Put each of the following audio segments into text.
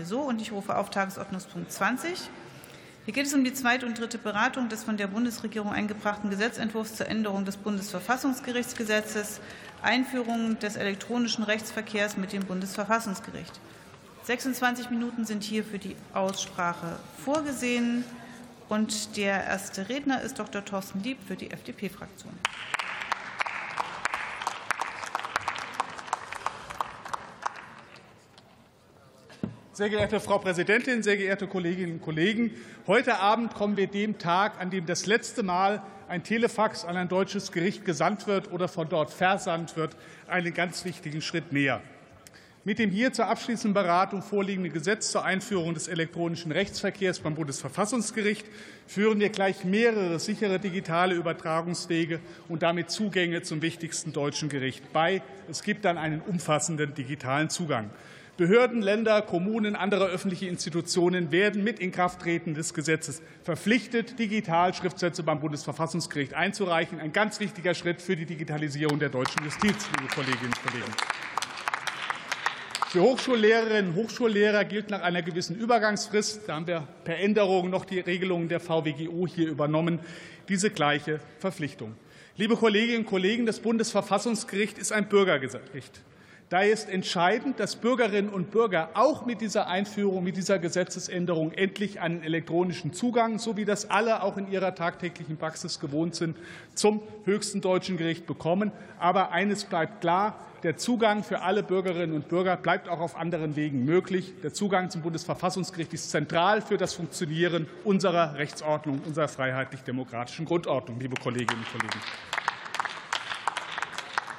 wir so. Und ich rufe auf Tagesordnungspunkt 20. Hier geht es um die zweite und dritte Beratung des von der Bundesregierung eingebrachten Gesetzentwurfs zur Änderung des Bundesverfassungsgerichtsgesetzes, Einführung des elektronischen Rechtsverkehrs mit dem Bundesverfassungsgericht. 26 Minuten sind hier für die Aussprache vorgesehen. Und der erste Redner ist Dr. Thorsten Lieb für die FDP-Fraktion. Sehr geehrte Frau Präsidentin, sehr geehrte Kolleginnen und Kollegen! Heute Abend kommen wir dem Tag, an dem das letzte Mal ein Telefax an ein deutsches Gericht gesandt wird oder von dort versandt wird, einen ganz wichtigen Schritt näher. Mit dem hier zur abschließenden Beratung vorliegenden Gesetz zur Einführung des elektronischen Rechtsverkehrs beim Bundesverfassungsgericht führen wir gleich mehrere sichere digitale Übertragungswege und damit Zugänge zum wichtigsten deutschen Gericht bei. Es gibt dann einen umfassenden digitalen Zugang. Behörden, Länder, Kommunen, andere öffentliche Institutionen werden mit Inkrafttreten des Gesetzes verpflichtet, digital Schriftsätze beim Bundesverfassungsgericht einzureichen. Ein ganz wichtiger Schritt für die Digitalisierung der deutschen Justiz, liebe Kolleginnen und Kollegen. Für Hochschullehrerinnen und Hochschullehrer gilt nach einer gewissen Übergangsfrist, da haben wir per Änderung noch die Regelungen der VWGO hier übernommen, diese gleiche Verpflichtung. Liebe Kolleginnen und Kollegen, das Bundesverfassungsgericht ist ein Bürgergericht. Daher ist entscheidend, dass Bürgerinnen und Bürger auch mit dieser Einführung, mit dieser Gesetzesänderung endlich einen elektronischen Zugang, so wie das alle auch in ihrer tagtäglichen Praxis gewohnt sind, zum höchsten deutschen Gericht bekommen. Aber eines bleibt klar. Der Zugang für alle Bürgerinnen und Bürger bleibt auch auf anderen Wegen möglich. Der Zugang zum Bundesverfassungsgericht ist zentral für das Funktionieren unserer Rechtsordnung, unserer freiheitlich-demokratischen Grundordnung, liebe Kolleginnen und Kollegen.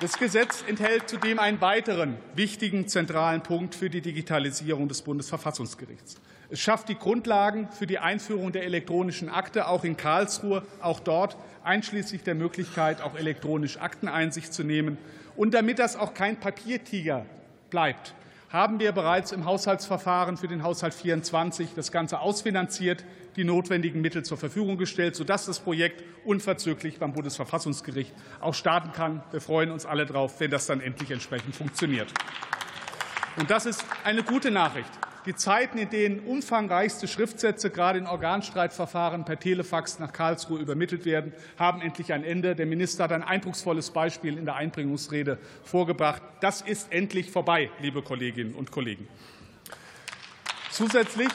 Das Gesetz enthält zudem einen weiteren wichtigen zentralen Punkt für die Digitalisierung des Bundesverfassungsgerichts. Es schafft die Grundlagen für die Einführung der elektronischen Akte auch in Karlsruhe, auch dort einschließlich der Möglichkeit, auch elektronisch Akteneinsicht zu nehmen. Und damit das auch kein Papiertiger bleibt, haben wir bereits im Haushaltsverfahren für den Haushalt 24 das Ganze ausfinanziert, die notwendigen Mittel zur Verfügung gestellt, sodass das Projekt unverzüglich beim Bundesverfassungsgericht auch starten kann. Wir freuen uns alle darauf, wenn das dann endlich entsprechend funktioniert. Und das ist eine gute Nachricht. Die Zeiten, in denen umfangreichste Schriftsätze gerade in Organstreitverfahren per Telefax nach Karlsruhe übermittelt werden, haben endlich ein Ende. Der Minister hat ein eindrucksvolles Beispiel in der Einbringungsrede vorgebracht. Das ist endlich vorbei, liebe Kolleginnen und Kollegen. Zusätzlich,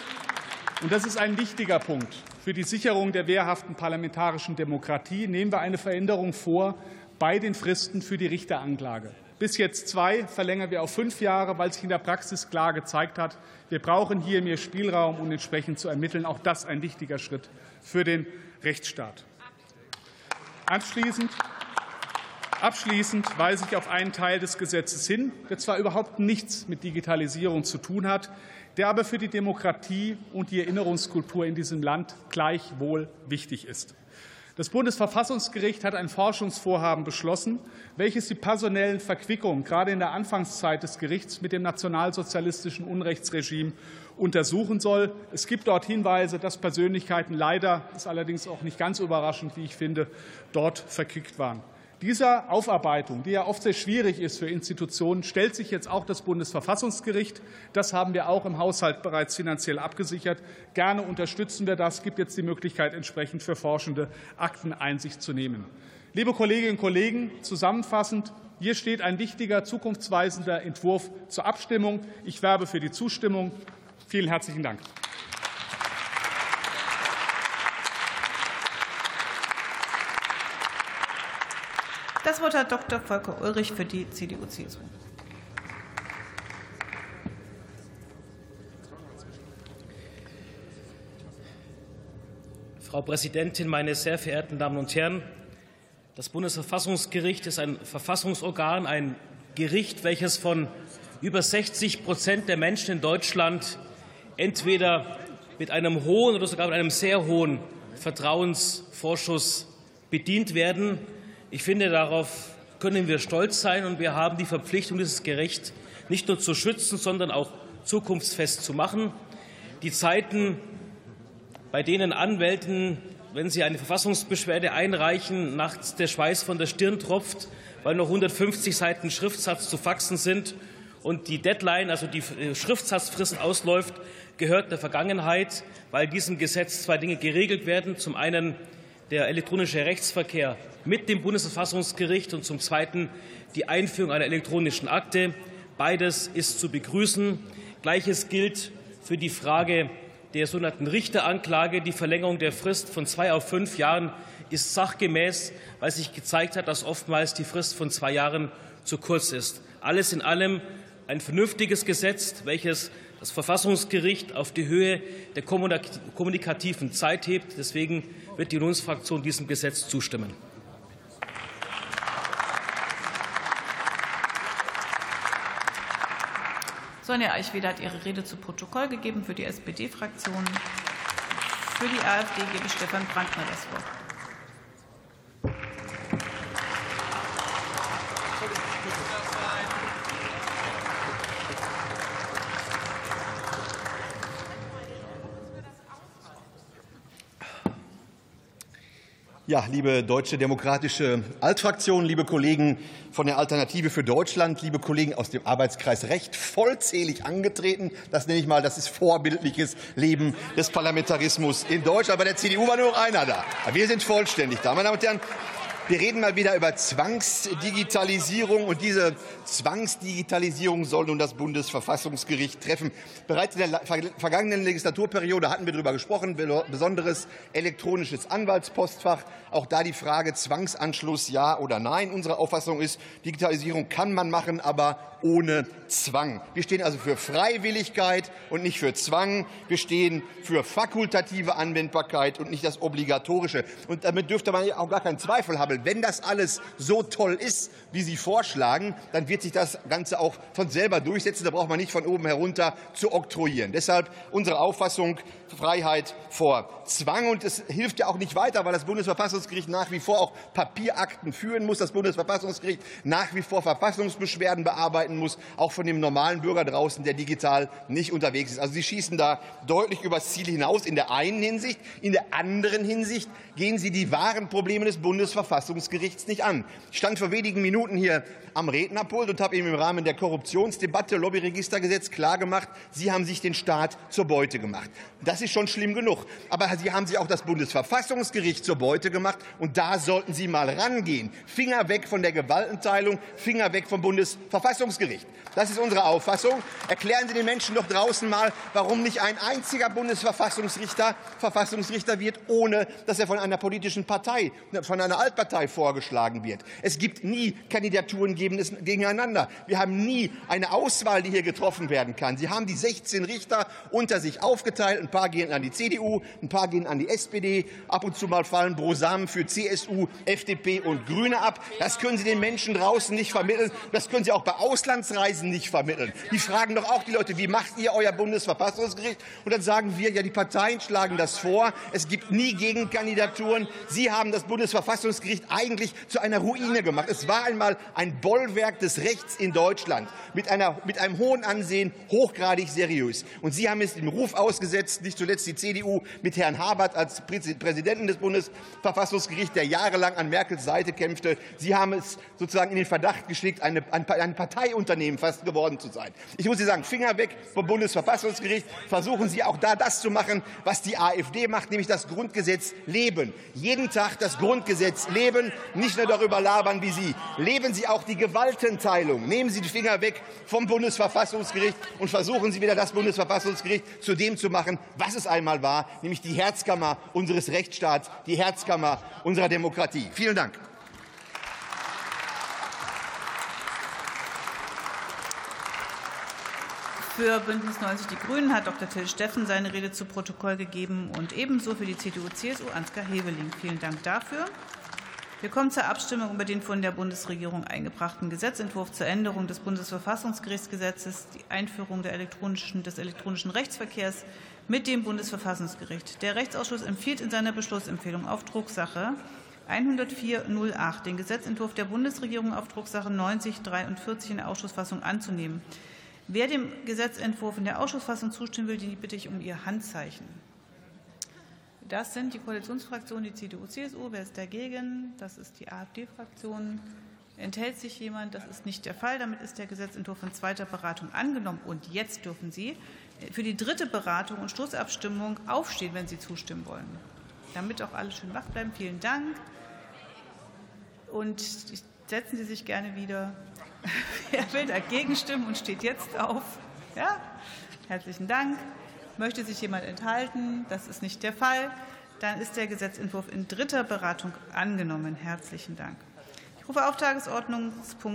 und das ist ein wichtiger Punkt für die Sicherung der wehrhaften parlamentarischen Demokratie, nehmen wir eine Veränderung vor bei den Fristen für die Richteranklage bis jetzt zwei, verlängern wir auf fünf Jahre, weil sich in der Praxis klar gezeigt hat, wir brauchen hier mehr Spielraum, um entsprechend zu ermitteln. Auch das ein wichtiger Schritt für den Rechtsstaat. Anschließend Abschließend weise ich auf einen Teil des Gesetzes hin, der zwar überhaupt nichts mit Digitalisierung zu tun hat, der aber für die Demokratie und die Erinnerungskultur in diesem Land gleichwohl wichtig ist. Das Bundesverfassungsgericht hat ein Forschungsvorhaben beschlossen, welches die personellen Verquickungen gerade in der Anfangszeit des Gerichts mit dem nationalsozialistischen Unrechtsregime untersuchen soll. Es gibt dort Hinweise, dass Persönlichkeiten leider, ist allerdings auch nicht ganz überraschend, wie ich finde, dort verquickt waren. Dieser Aufarbeitung, die ja oft sehr schwierig ist für Institutionen, stellt sich jetzt auch das Bundesverfassungsgericht. Das haben wir auch im Haushalt bereits finanziell abgesichert. Gerne unterstützen wir das. Gibt jetzt die Möglichkeit, entsprechend für Forschende Akteneinsicht zu nehmen. Liebe Kolleginnen und Kollegen, zusammenfassend, hier steht ein wichtiger, zukunftsweisender Entwurf zur Abstimmung. Ich werbe für die Zustimmung. Vielen herzlichen Dank. Das Wort hat Dr. Volker Ulrich für die CDU-CSU. Frau Präsidentin, meine sehr verehrten Damen und Herren! Das Bundesverfassungsgericht ist ein Verfassungsorgan, ein Gericht, welches von über 60 Prozent der Menschen in Deutschland entweder mit einem hohen oder sogar mit einem sehr hohen Vertrauensvorschuss bedient werden. Ich finde, darauf können wir stolz sein, und wir haben die Verpflichtung, dieses Gericht nicht nur zu schützen, sondern auch zukunftsfest zu machen. Die Zeiten, bei denen Anwälten, wenn sie eine Verfassungsbeschwerde einreichen, nachts der Schweiß von der Stirn tropft, weil noch 150 Seiten Schriftsatz zu faxen sind und die Deadline, also die Schriftsatzfrist ausläuft, gehört der Vergangenheit, weil diesem Gesetz zwei Dinge geregelt werden. Zum einen der elektronische Rechtsverkehr mit dem Bundesverfassungsgericht und zum Zweiten die Einführung einer elektronischen Akte. Beides ist zu begrüßen. Gleiches gilt für die Frage der sogenannten Richteranklage. Die Verlängerung der Frist von zwei auf fünf Jahren ist sachgemäß, weil sich gezeigt hat, dass oftmals die Frist von zwei Jahren zu kurz ist. Alles in allem ein vernünftiges Gesetz, welches das Verfassungsgericht auf die Höhe der kommunikativen Zeit hebt. Deswegen wird die Unionsfraktion diesem Gesetz zustimmen. Sonja Eichweder hat ihre Rede zu Protokoll gegeben für die SPD-Fraktion. Für die AfD gebe ich Stefan Brandner das Wort. Ja, liebe Deutsche Demokratische Altfraktion, liebe Kollegen von der Alternative für Deutschland, liebe Kollegen aus dem Arbeitskreis Recht, vollzählig angetreten. Das nenne ich mal, das ist vorbildliches Leben des Parlamentarismus in Deutschland. Bei der CDU war nur noch einer da. Wir sind vollständig da. Meine Damen und Herren, wir reden mal wieder über Zwangsdigitalisierung und diese Zwangsdigitalisierung soll nun das Bundesverfassungsgericht treffen. Bereits in der vergangenen Legislaturperiode hatten wir darüber gesprochen, besonderes elektronisches Anwaltspostfach. Auch da die Frage Zwangsanschluss ja oder nein. Unsere Auffassung ist, Digitalisierung kann man machen, aber ohne Zwang. Wir stehen also für Freiwilligkeit und nicht für Zwang. Wir stehen für fakultative Anwendbarkeit und nicht das Obligatorische. Und damit dürfte man auch gar keinen Zweifel haben. Wenn das alles so toll ist, wie Sie vorschlagen, dann wird sich das Ganze auch von selber durchsetzen. Da braucht man nicht von oben herunter zu oktroyieren. Deshalb unsere Auffassung, Freiheit vor Zwang. Und es hilft ja auch nicht weiter, weil das Bundesverfassungsgericht nach wie vor auch Papierakten führen muss, das Bundesverfassungsgericht nach wie vor Verfassungsbeschwerden bearbeiten muss, auch von dem normalen Bürger draußen, der digital nicht unterwegs ist. Also Sie schießen da deutlich übers Ziel hinaus in der einen Hinsicht. In der anderen Hinsicht gehen Sie die wahren Probleme des Bundesverfassungsgerichts nicht an. Ich stand vor wenigen Minuten hier am Rednerpult und habe ihm im Rahmen der Korruptionsdebatte Lobbyregistergesetz klargemacht, Sie haben sich den Staat zur Beute gemacht. Das ist schon schlimm genug. Aber Sie haben sich auch das Bundesverfassungsgericht zur Beute gemacht. Und da sollten Sie mal rangehen. Finger weg von der Gewaltenteilung, Finger weg vom Bundesverfassungsgericht. Das ist unsere Auffassung. Erklären Sie den Menschen doch draußen mal, warum nicht ein einziger Bundesverfassungsrichter Verfassungsrichter wird, ohne dass er von einer politischen Partei, von einer Altpartei vorgeschlagen wird. Es gibt nie Kandidaturen gegeneinander. Wir haben nie eine Auswahl, die hier getroffen werden kann. Sie haben die 16 Richter unter sich aufgeteilt. Ein paar gehen an die CDU, ein paar gehen an die SPD. Ab und zu mal fallen Brosamen für CSU, FDP und Grüne ab. Das können Sie den Menschen draußen nicht vermitteln. Das können Sie auch bei Auslandsreisen nicht vermitteln. Die fragen doch auch die Leute, wie macht ihr euer Bundesverfassungsgericht? Und dann sagen wir, ja, die Parteien schlagen das vor. Es gibt nie Gegenkandidaturen. Sie haben das Bundesverfassungsgericht eigentlich zu einer Ruine gemacht. Es war einmal ein Bollwerk des Rechts in Deutschland mit, einer, mit einem hohen Ansehen, hochgradig seriös. Und Sie haben es dem Ruf ausgesetzt, nicht zuletzt die CDU mit Herrn Habert als Präsidenten des Bundesverfassungsgerichts, der jahrelang an Merkels Seite kämpfte. Sie haben es sozusagen in den Verdacht geschickt, eine, ein, Parteiunternehmen fast geworden zu sein. Ich muss Sie sagen, Finger weg vom Bundesverfassungsgericht. Versuchen Sie auch da das zu machen, was die AfD macht, nämlich das Grundgesetz leben. Jeden Tag das Grundgesetz leben, nicht nur darüber labern wie Sie. Leben Sie auch die Gewaltenteilung. Nehmen Sie die Finger weg vom Bundesverfassungsgericht und versuchen Sie wieder das Bundesverfassungsgericht zu dem zu machen, was es einmal war, nämlich die Herzkammer unseres Rechtsstaats, die Herzkammer unserer Demokratie. Vielen Dank. Für Bündnis 90 Die Grünen hat Dr. Till Steffen seine Rede zu Protokoll gegeben und ebenso für die CDU-CSU Ansgar Heveling. Vielen Dank dafür. Wir kommen zur Abstimmung über den von der Bundesregierung eingebrachten Gesetzentwurf zur Änderung des Bundesverfassungsgerichtsgesetzes, die Einführung elektronischen, des elektronischen Rechtsverkehrs mit dem Bundesverfassungsgericht. Der Rechtsausschuss empfiehlt in seiner Beschlussempfehlung auf Drucksache 10408 den Gesetzentwurf der Bundesregierung auf Drucksache 9043 in der Ausschussfassung anzunehmen. Wer dem Gesetzentwurf in der Ausschussfassung zustimmen will, die bitte ich um Ihr Handzeichen. Das sind die Koalitionsfraktionen, die CDU, CSU. Wer ist dagegen? Das ist die AfD-Fraktion. Enthält sich jemand? Das ist nicht der Fall. Damit ist der Gesetzentwurf in zweiter Beratung angenommen. Und jetzt dürfen Sie für die dritte Beratung und Schlussabstimmung aufstehen, wenn Sie zustimmen wollen. Damit auch alle schön wach bleiben. Vielen Dank. Und setzen Sie sich gerne wieder. Wer will dagegen stimmen und steht jetzt auf? Ja? Herzlichen Dank. Möchte sich jemand enthalten? Das ist nicht der Fall. Dann ist der Gesetzentwurf in dritter Beratung angenommen. Herzlichen Dank. Ich rufe auf Tagesordnungspunkt